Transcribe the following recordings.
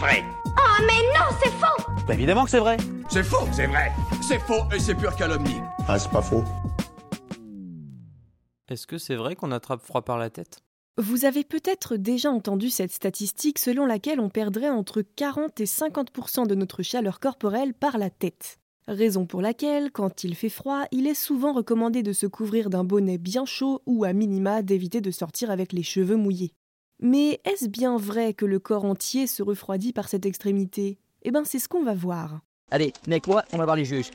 vrai. Oh mais non, c'est faux Bah évidemment que c'est vrai. C'est faux, c'est vrai. C'est faux et c'est pure calomnie. Ah, c'est pas faux. Est-ce que c'est vrai qu'on attrape froid par la tête? Vous avez peut-être déjà entendu cette statistique selon laquelle on perdrait entre 40 et 50% de notre chaleur corporelle par la tête. Raison pour laquelle, quand il fait froid, il est souvent recommandé de se couvrir d'un bonnet bien chaud ou à minima d'éviter de sortir avec les cheveux mouillés. Mais est-ce bien vrai que le corps entier se refroidit par cette extrémité? Eh ben c'est ce qu'on va voir. Allez, mec, moi, on va voir les juges.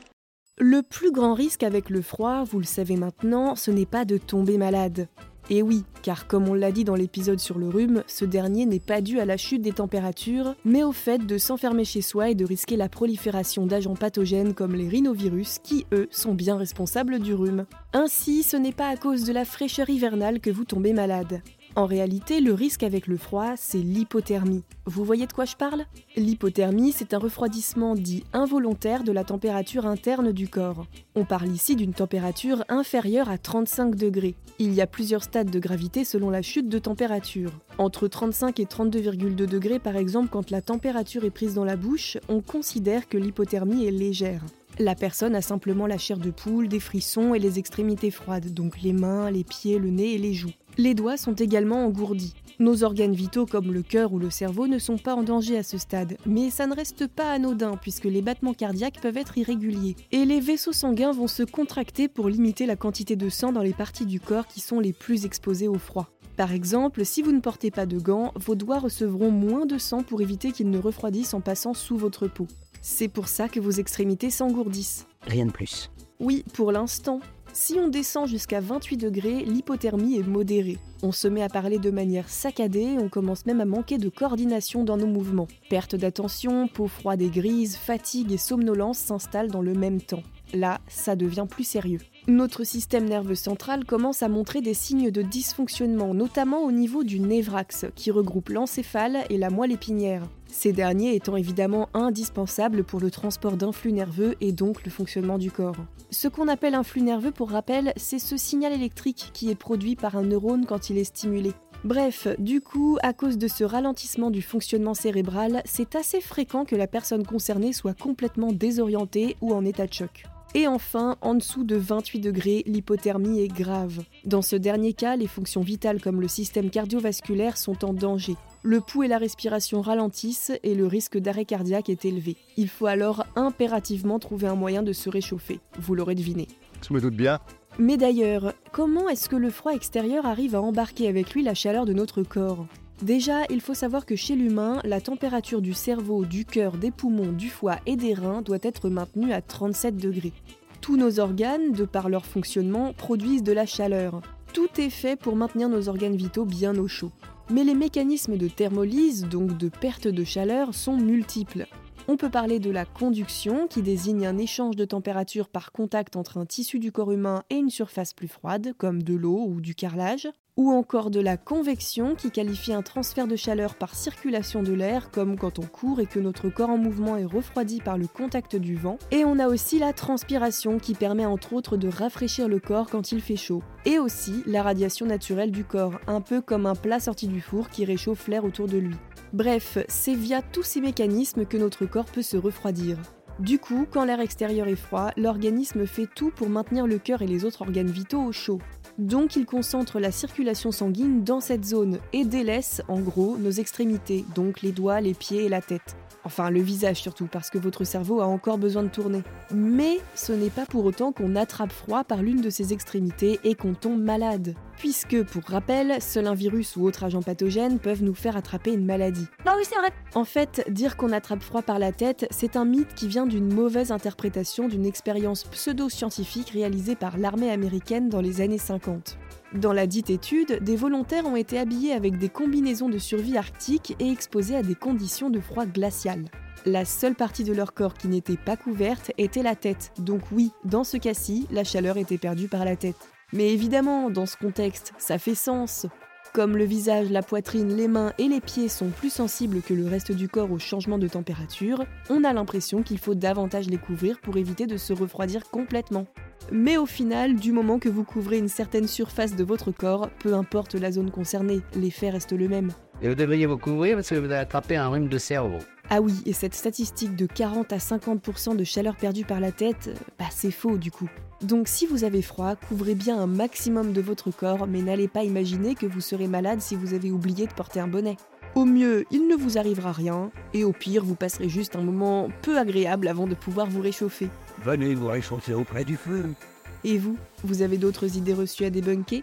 Le plus grand risque avec le froid, vous le savez maintenant, ce n'est pas de tomber malade. Et oui, car comme on l'a dit dans l'épisode sur le rhume, ce dernier n'est pas dû à la chute des températures, mais au fait de s'enfermer chez soi et de risquer la prolifération d'agents pathogènes comme les rhinovirus qui, eux, sont bien responsables du rhume. Ainsi, ce n'est pas à cause de la fraîcheur hivernale que vous tombez malade. En réalité, le risque avec le froid, c'est l'hypothermie. Vous voyez de quoi je parle? L'hypothermie, c'est un refroidissement dit involontaire de la température interne du corps. On parle ici d'une température inférieure à 35 degrés. Il y a plusieurs stades de gravité selon la chute de température. Entre 35 et 32,2 degrés par exemple, quand la température est prise dans la bouche, on considère que l'hypothermie est légère. La personne a simplement la chair de poule, des frissons et les extrémités froides, donc les mains, les pieds, le nez et les joues. Les doigts sont également engourdis. Nos organes vitaux comme le cœur ou le cerveau ne sont pas en danger à ce stade, mais ça ne reste pas anodin puisque les battements cardiaques peuvent être irréguliers. Et les vaisseaux sanguins vont se contracter pour limiter la quantité de sang dans les parties du corps qui sont les plus exposées au froid. Par exemple, si vous ne portez pas de gants, vos doigts recevront moins de sang pour éviter qu'ils ne refroidissent en passant sous votre peau. C'est pour ça que vos extrémités s'engourdissent. Rien de plus. Oui, pour l'instant. Si on descend jusqu'à 28 degrés, l'hypothermie est modérée. On se met à parler de manière saccadée, on commence même à manquer de coordination dans nos mouvements. Perte d'attention, peau froide et grise, fatigue et somnolence s'installent dans le même temps. Là, ça devient plus sérieux. Notre système nerveux central commence à montrer des signes de dysfonctionnement, notamment au niveau du névrax, qui regroupe l'encéphale et la moelle épinière. Ces derniers étant évidemment indispensables pour le transport d'un flux nerveux et donc le fonctionnement du corps. Ce qu'on appelle un flux nerveux, pour rappel, c'est ce signal électrique qui est produit par un neurone quand il est stimulé. Bref, du coup, à cause de ce ralentissement du fonctionnement cérébral, c'est assez fréquent que la personne concernée soit complètement désorientée ou en état de choc. Et enfin, en dessous de 28 degrés, l'hypothermie est grave. Dans ce dernier cas, les fonctions vitales comme le système cardiovasculaire sont en danger. Le pouls et la respiration ralentissent et le risque d'arrêt cardiaque est élevé. Il faut alors impérativement trouver un moyen de se réchauffer. Vous l'aurez deviné. Je me doute bien. Mais d'ailleurs, comment est-ce que le froid extérieur arrive à embarquer avec lui la chaleur de notre corps? Déjà, il faut savoir que chez l'humain, la température du cerveau, du cœur, des poumons, du foie et des reins doit être maintenue à 37 degrés. Tous nos organes, de par leur fonctionnement, produisent de la chaleur. Tout est fait pour maintenir nos organes vitaux bien au chaud. Mais les mécanismes de thermolyse, donc de perte de chaleur, sont multiples. On peut parler de la conduction, qui désigne un échange de température par contact entre un tissu du corps humain et une surface plus froide, comme de l'eau ou du carrelage ou encore de la convection qui qualifie un transfert de chaleur par circulation de l'air comme quand on court et que notre corps en mouvement est refroidi par le contact du vent. Et on a aussi la transpiration qui permet entre autres de rafraîchir le corps quand il fait chaud. Et aussi la radiation naturelle du corps, un peu comme un plat sorti du four qui réchauffe l'air autour de lui. Bref, c'est via tous ces mécanismes que notre corps peut se refroidir. Du coup, quand l'air extérieur est froid, l'organisme fait tout pour maintenir le cœur et les autres organes vitaux au chaud. Donc il concentre la circulation sanguine dans cette zone et délaisse en gros nos extrémités, donc les doigts, les pieds et la tête. Enfin le visage surtout, parce que votre cerveau a encore besoin de tourner. Mais ce n'est pas pour autant qu'on attrape froid par l'une de ses extrémités et qu'on tombe malade. Puisque, pour rappel, seul un virus ou autre agent pathogène peuvent nous faire attraper une maladie. Non, oui, c'est vrai. En fait, dire qu'on attrape froid par la tête, c'est un mythe qui vient d'une mauvaise interprétation d'une expérience pseudo-scientifique réalisée par l'armée américaine dans les années 50. Dans la dite étude, des volontaires ont été habillés avec des combinaisons de survie arctique et exposés à des conditions de froid glacial. La seule partie de leur corps qui n'était pas couverte était la tête, donc oui, dans ce cas-ci, la chaleur était perdue par la tête. Mais évidemment, dans ce contexte, ça fait sens. Comme le visage, la poitrine, les mains et les pieds sont plus sensibles que le reste du corps au changement de température, on a l'impression qu'il faut davantage les couvrir pour éviter de se refroidir complètement. Mais au final, du moment que vous couvrez une certaine surface de votre corps, peu importe la zone concernée, l'effet reste le même. Et vous devriez vous couvrir parce que vous allez attraper un rhume de cerveau. Ah oui, et cette statistique de 40 à 50% de chaleur perdue par la tête, euh, bah c'est faux du coup. Donc si vous avez froid, couvrez bien un maximum de votre corps, mais n'allez pas imaginer que vous serez malade si vous avez oublié de porter un bonnet. Au mieux, il ne vous arrivera rien, et au pire, vous passerez juste un moment peu agréable avant de pouvoir vous réchauffer. Venez vous réchauffer auprès du feu. Et vous, vous avez d'autres idées reçues à débunker?